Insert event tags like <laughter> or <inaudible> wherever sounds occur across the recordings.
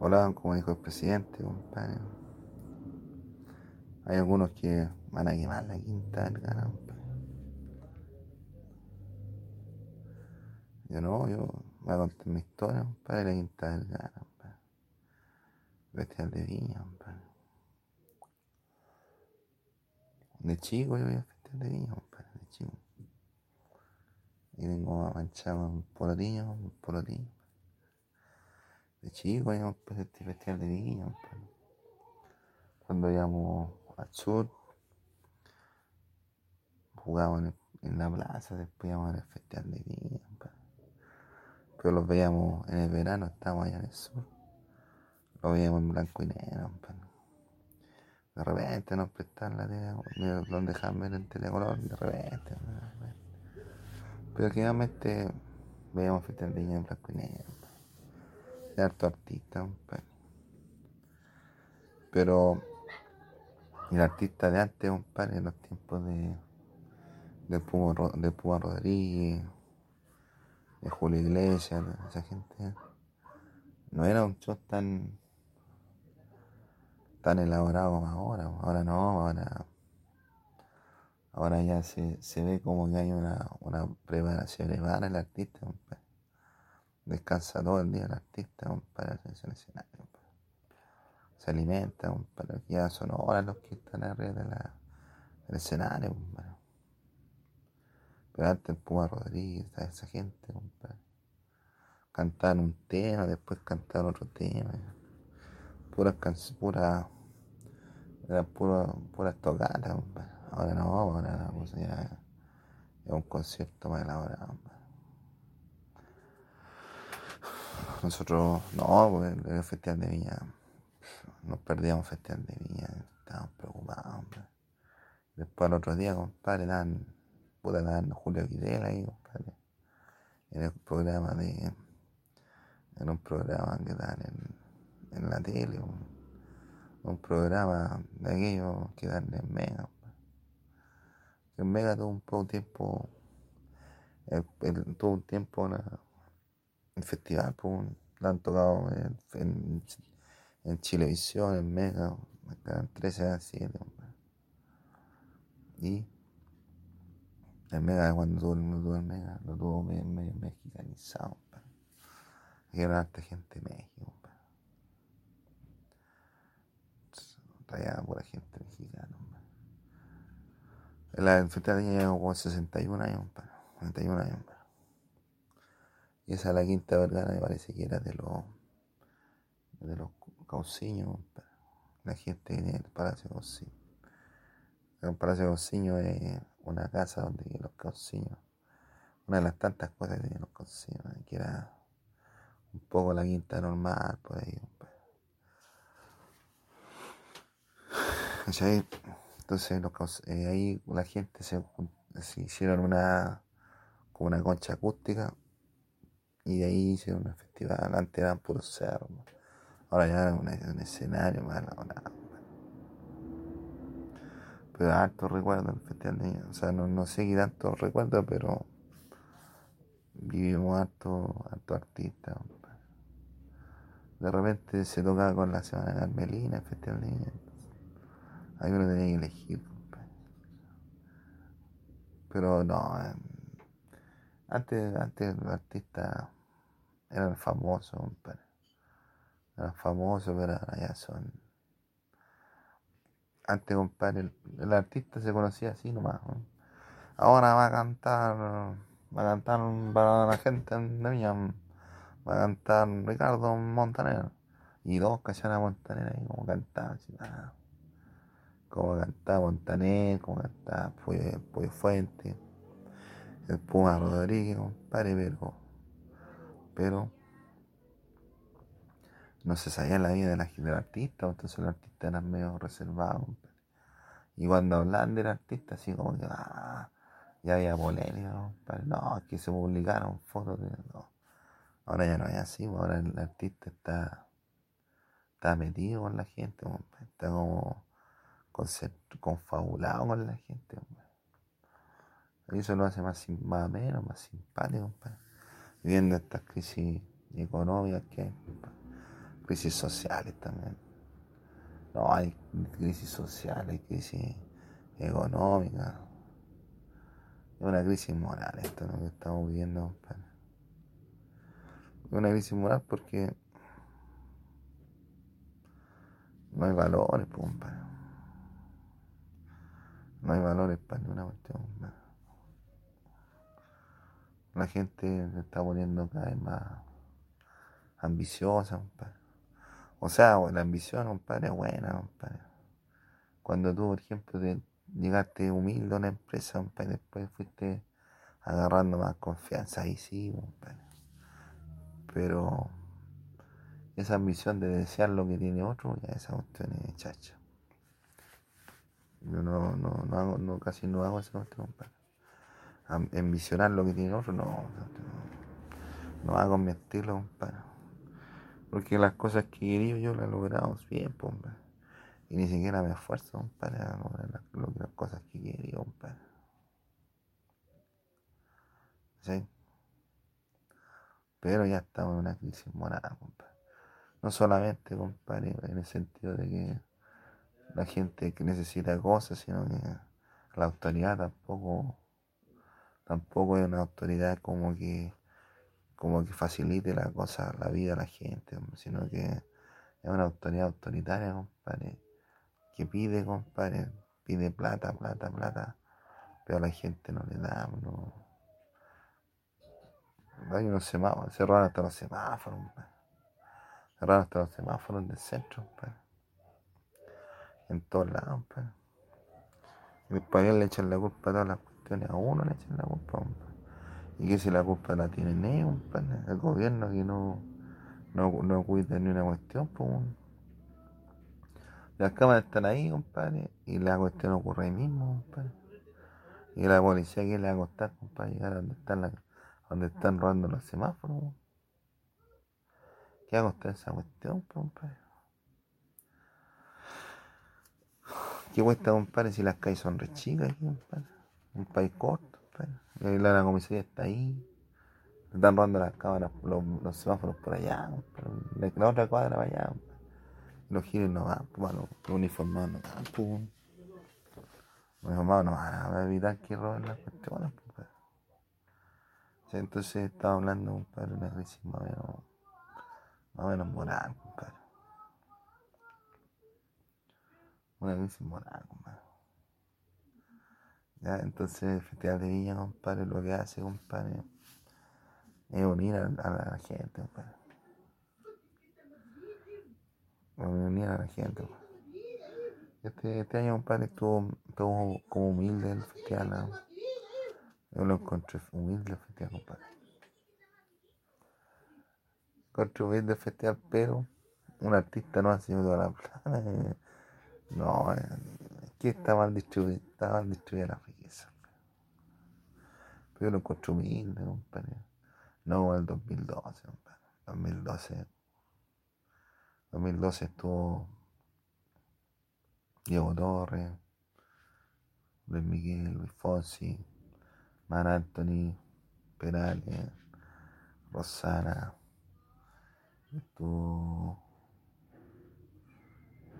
volaban como dijo el presidente, compadre. Hay algunos que van a quemar la quinta vergara, compadre. Yo no, yo voy a contar mi historia, compadre, la quinta vergara, compadre. Bestial de viña, compadre. De chico yo voy a festival de viña, compadre, de chico. Y vengo manchado un polotillo, un polotillo. De chico íbamos a este festival de viña, compadre. Cuando íbamos al sur, jugábamos en, la plaza, después íbamos al festival de viña, compadre. Pero los veíamos en el verano, estábamos allá en el sur. Los veíamos en blanco y negro. De repente nos prestaban la tele, nos dejaban ver en telecolor, de repente. Pero generalmente veíamos festival de viña en blanco y negro. Harto artista. Pero el artista de antes, compadre, en los tiempos de, de, Puma, Rodríguez, de Julio Iglesias, esa gente, no era un show tan, tan elaborado como ahora. Ahora no, ahora, ahora ya se, se ve como que hay una, una preparación elevada en el artista. Descansa todo el día el artista, en el escenario. Se alimenta, compadre. Ya son horas los que están arriba de la, del escenario. Pero antes el Puma Rodríguez, esa gente. Cantaban un tema, después cantaban otro tema. Puras canciones, pura, era pura, puras tocadas, compadre. Ahora no, ahora la ya es un concierto más elaborado, compadre. Nosotros, no, pues, el, el Festival de Viña, nos perdíamos el Festival de Viña, estábamos preocupados, hombre. Después al otro día, compadre, dan, puta, dan Julio Videla ahí, compadre, en el programa de, en un programa que dan en, en la tele, un, un programa de aquellos que dan en Mega, en Mega tuvo un poco tiempo, el- tuvo un tiempo una, el festival, pues, la han tocado en, en, en Chilevisión, en Mega, en 13 a 7, compadre. Y el Mega, cuando tuvo, el- tuvo el Mega, lo tuvo medio, medio mexicanizado. Y era harta gente de México, compadre. Traía pura gente mexicana. El, festival lleva como 61 años, compadre. 61 años, esa la quinta vergara me parece que era de los de los cauciños. La gente que tiene el Palacio Cauciño. El Palacio Cauciño es una casa donde los cauciños. Una de las tantas cosas que tenían los cauciños, que era un poco la quinta normal, por ahí. Entonces los eh, ahí la gente se, se hicieron una como una concha acústica y de ahí hicieron un festival. Antes eran puros cerros. Ahora ya es un, escenario más elaborado. Pero harto recuerdo el festival de Viña. O sea, no, no sé qué tanto recuerdo, pero vivimos harto, harto artistas. De repente se tocaba con la Semana Carmelina, el festival de Viña. Ahí uno tenía que elegir. compadre. Pero no, antes, antes los artistas eran famosos, compadre. Eran famosos, pero ahora ya son. Antes, compadre, el, el artista se conocía así nomás. ¿no? Ahora va a cantar, va a cantar para la gente de Viña, va a cantar Ricardo Montaner. Y dos cachaban a Montaner ahí como cantaba, así, ah, como cantaba Montaner, como cantaba Pollo Fuente, el Puma Rodríguez, compadre, pero, no se sabía la vida de la, del artista, entonces los artistas eran medio reservados, compadre. Y cuando hablaban del artista, así como que, ah, ya había polémica, compadre. No, es que se publicaron fotos de. No. Ahora ya no es así, pues, ahora el artista está, está metido con la gente. Está como confabulado con la gente. Eso lo hace más, más ameno, más simpático, compadre. Viviendo estas crisis económicas que hay, compadre. crisis sociales también. No, hay crisis social, hay crisis económica. Es una crisis moral esto ¿no? que estamos viviendo, compadre. Una crisis moral porque no hay valores, compadre. No hay valores para ninguna cuestión. La gente se está poniendo cada vez más ambiciosa, compadre. O sea, la ambición, compadre, es buena, compadre. Cuando tú, por ejemplo, llegaste humilde a una empresa, después fuiste agarrando más confianza, ahí sí, compadre. Pero esa ambición de desear lo que tiene otro, ya esa cuestión es chacha. Yo no, no, no hago, no, casi no hago esa cuestión, compadre. Ambicionar lo que tiene otro, no, no, no hago mi compadre. Porque las cosas que querido yo las he logrado bien, hombre. Y ni siquiera me esfuerzo, compadre, a lograr las, cosas que querido, compadre. ¿Sí? Pero ya estamos en una crisis moral, compadre. No solamente, compadre, en el sentido de que la gente que necesita cosas, sino que la autoridad tampoco, tampoco es una autoridad como que como que facilite la cosa, la vida a la gente, sino que es una autoridad autoritaria, compadre, que pide, compadre, pide plata, plata, plata, pero a la gente no le da, no. Hay unos semáforos, cerraron hasta los semáforos, cerraron hasta los semáforos del centro, en todos lados, compadre. y después le echan la culpa a todas las a uno le echan la culpa, compadre. Y que si la culpa la tiene ellos, el gobierno que no, no, no cuida ni una cuestión. Las cámaras están ahí, compadre, y la cuestión ocurre ahí mismo, compadre. Y la policía que le va a costar, compadre, llegar a donde están, la, están robando los semáforos. ¿Qué va a esa cuestión, compadre? ¿Qué cuesta, compadre, si las calles son re chicas compadre? Un país corto. La, comisaría está ahí. Están robando las cámaras, los, los semáforos por allá, la, la, otra cuadra para allá. Los giros no van, pues, los, uniformados no van, pues. Los uniformados no van a evitar que roben las cuestiones, pues. Entonces estaba hablando, compadre, una crisis más o menos, más o menos moral, compadre. Una crisis moral, compadre. ¿Ya? Entonces el Festival de Viña, compadre, lo que hace, compadre, es unir a, la gente, compadre. Unir a la gente. Este, este año, compadre, estuvo, estuvo como humilde el festival. ¿no? Yo lo encontré humilde el festival, compadre. Encontré humilde el festival, pero un artista no ha sido toda la <laughs> plata. No, que está mal distribuida, está mal distribuida la yo lo encuentro humilde, compadre. No el 2012, compadre. 2012. 2012 estuvo Diego Torres, Luis Miguel, Luis Fonsi, Mar Anthony, Perales, Rosana. Estuvo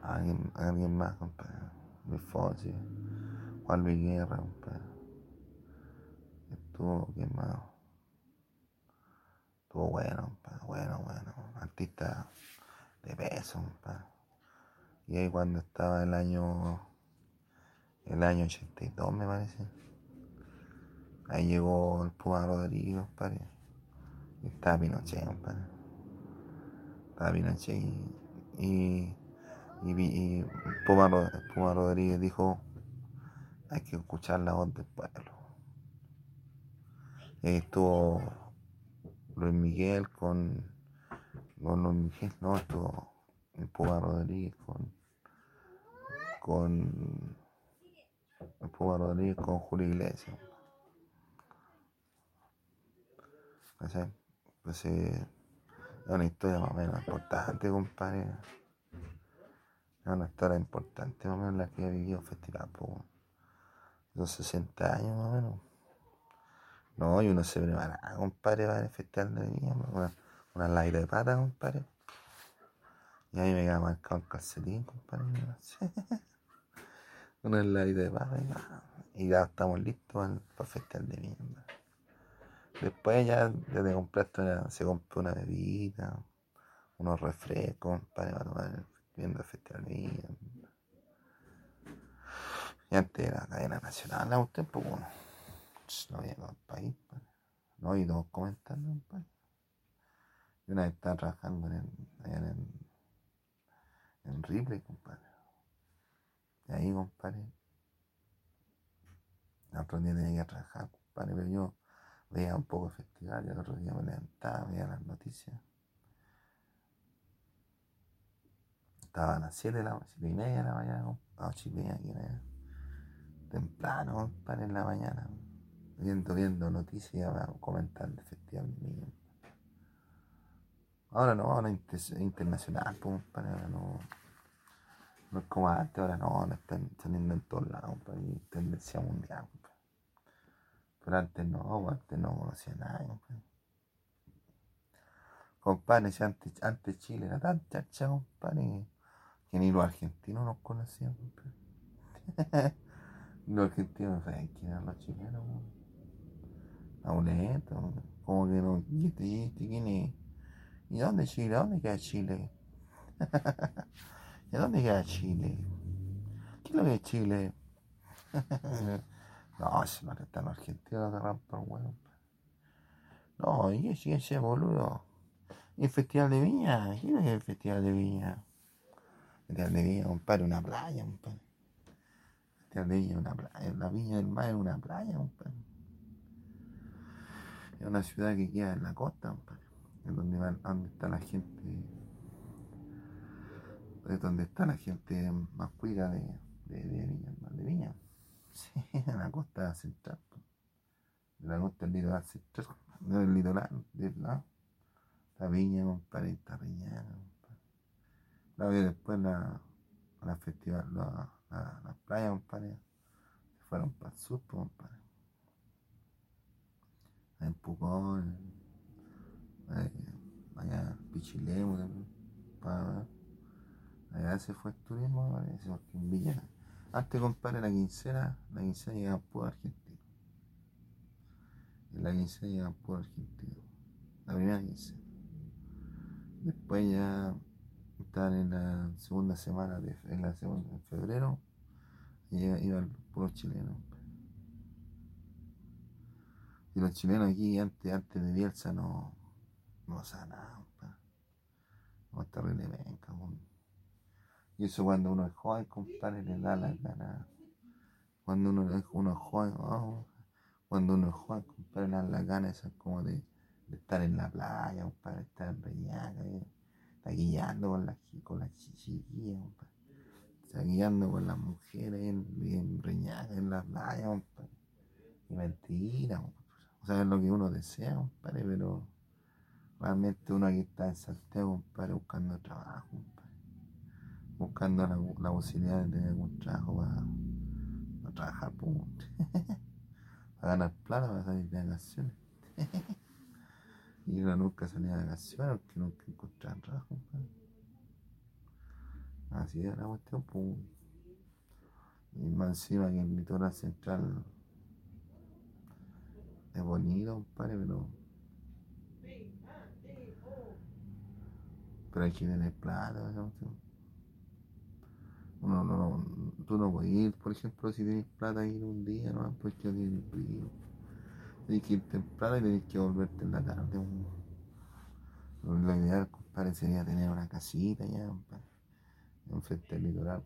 alguien, alguien más, compadre. Luis Fonsi, Juan Luis Guerra, compadre estuvo más estuvo bueno bueno bueno. Artista de peso y ahí cuando estaba el año el año 82 me parece. Ahí llegó el Puma Rodríguez compadre y estaba Pinochet compadre estaba Pinochet y y, y, Puma, Rodríguez dijo hay que escuchar la voz del pueblo estuvo Luis Miguel con, con Luis Miguel, no, estuvo el Puma Rodríguez con, con el Puma Rodríguez con Julio Iglesias. Pues, es una historia más o menos importante, compadre. Es una historia importante más o menos la que ha vivido festival, por los 60 años más o menos. No, y uno se prepara, compadre, para el festival de niña, una, una de pata, compadre. Y ahí me queda marcado el calcetín, compadre. <laughs> Una heladita de papa y ya estamos listos para el, festival de mierda. Después ya desde compraste se compró una bebida, unos refrescos para tomar el festival de mierda. Y antes era cadena nacional, a usted, pues bueno, no había todo el país, pues. no y todos comentando. Y una vez estaba trabajando en, en, en Ripley, compadre. Y ahí, compadre, el otro día tenía que trabajar, compadre, pero yo veía un poco el festival y el otro día me levantaba, veía las noticias. Estaba a las 7 de la 7 y media de la mañana, a 8 y media aquí temprano, compadre, en la mañana, viendo, viendo noticias, comentando el festival de. Ahora no, ahora es internacional, compadre, ahora no. No es como antes, ahora no, no están saliendo en todos lados, compadre, tendencia mundial, compadre. Pero antes no, antes no conocía nada, compadre. Compadre, si antes, antes Chile era tan chacha, compadre, que ni los argentinos nos conocían, <laughs> los argentinos no saben quién eran los chilenos, Amuleto, como que no, ¿y este, y este, quién es? ¿Y dónde Chile? ¿Dónde queda Chile? <laughs> ¿Y dónde queda Chile? ¿Qué es lo que es Chile? <laughs> no, si no están los argentinos agarran por huevo. No, ¿y qué es ese boludo? ¿Y el Festival de Viña? ¿Qué es el Festival de Viña? Festival de Viña, compadre, una playa, compadre. Festival de Viña, una playa. La Viña del Mar es una playa, compadre. Es una ciudad que queda en la costa, compadre. Es donde, va, donde está la gente es donde está la gente más cuida de, de, de Viña, de Viña. Sí, en la costa central. De la costa del litoral central, del litoral, del lado. La Viña, compadre, está compadre. La después la, la festival, la, la, la playa, compadre. Se fueron para el sur, compadre. En Pucón, allá Pichilemu también, para Allá se fue el turismo, parece, porque en Villa. Antes, compadre, la quincena, la quincena llegaba por Argentina. En la quincena llegaba por Argentina. La primera quincena. Después ya estaban en la segunda semana, de, en la segunda, en febrero, y iban puros chilenos. Y los chilenos aquí antes, antes de Bielsa no, no compadre. No está re venga, y eso cuando uno es joven, compadre, le da la gana. Cuando uno, uno es joven, oh, cuando uno es joven, compadre, le da la gana como de, de, estar en la playa, compadre, estar en Reñaca, eh, está guiando con las con la chiquillas, compadre. Está guiando con las mujeres en, en en la playa, compadre. Y mentira, compadre. O sea, es lo que uno desea, compadre, pero realmente uno aquí está en Santiago, compadre, buscando trabajo, compadre buscando la, la, posibilidad de tener algún trabajo para, para trabajar, <laughs> para ganar plata, para salir de vacaciones. <laughs> y uno nunca salía de vacaciones porque nunca encontraba trabajo. Así era la cuestión, pues. Y más encima que el litoral central es bonito, compadre, pero. Pero hay que tener plata, ¿no? No, no, no, tú no puedes ir, por ejemplo, si tienes plata ir un día, no, porque no tienes frío. Tienes que ir temprano y tienes que volverte en la tarde. Lo ideal, compadre, sería tener una casita ya, compadre, enfrente del litoral,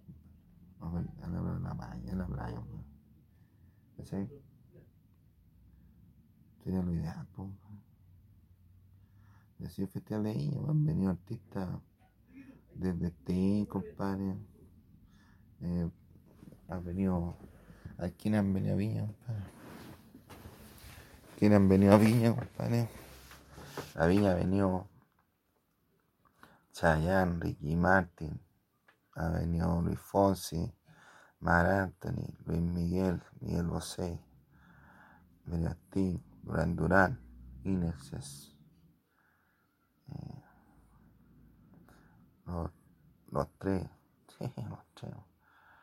a la, la, la playa, en la playa, ¿cachai? Sería lo ideal, compadre. Así el festival de niños, han venido artistas desde T, compadre eh, han venido. ¿A quién han venido a Viña, compadre? ¿Quién han venido a Viña, compadre? A Viña ha venido Chayanne, Ricky Martin, ha venido Luis Fonsi, Mar Anthony, Luis Miguel, Miguel Bosé, Meriastín, Durán Durán, Inexes, eh, los tres <laughs>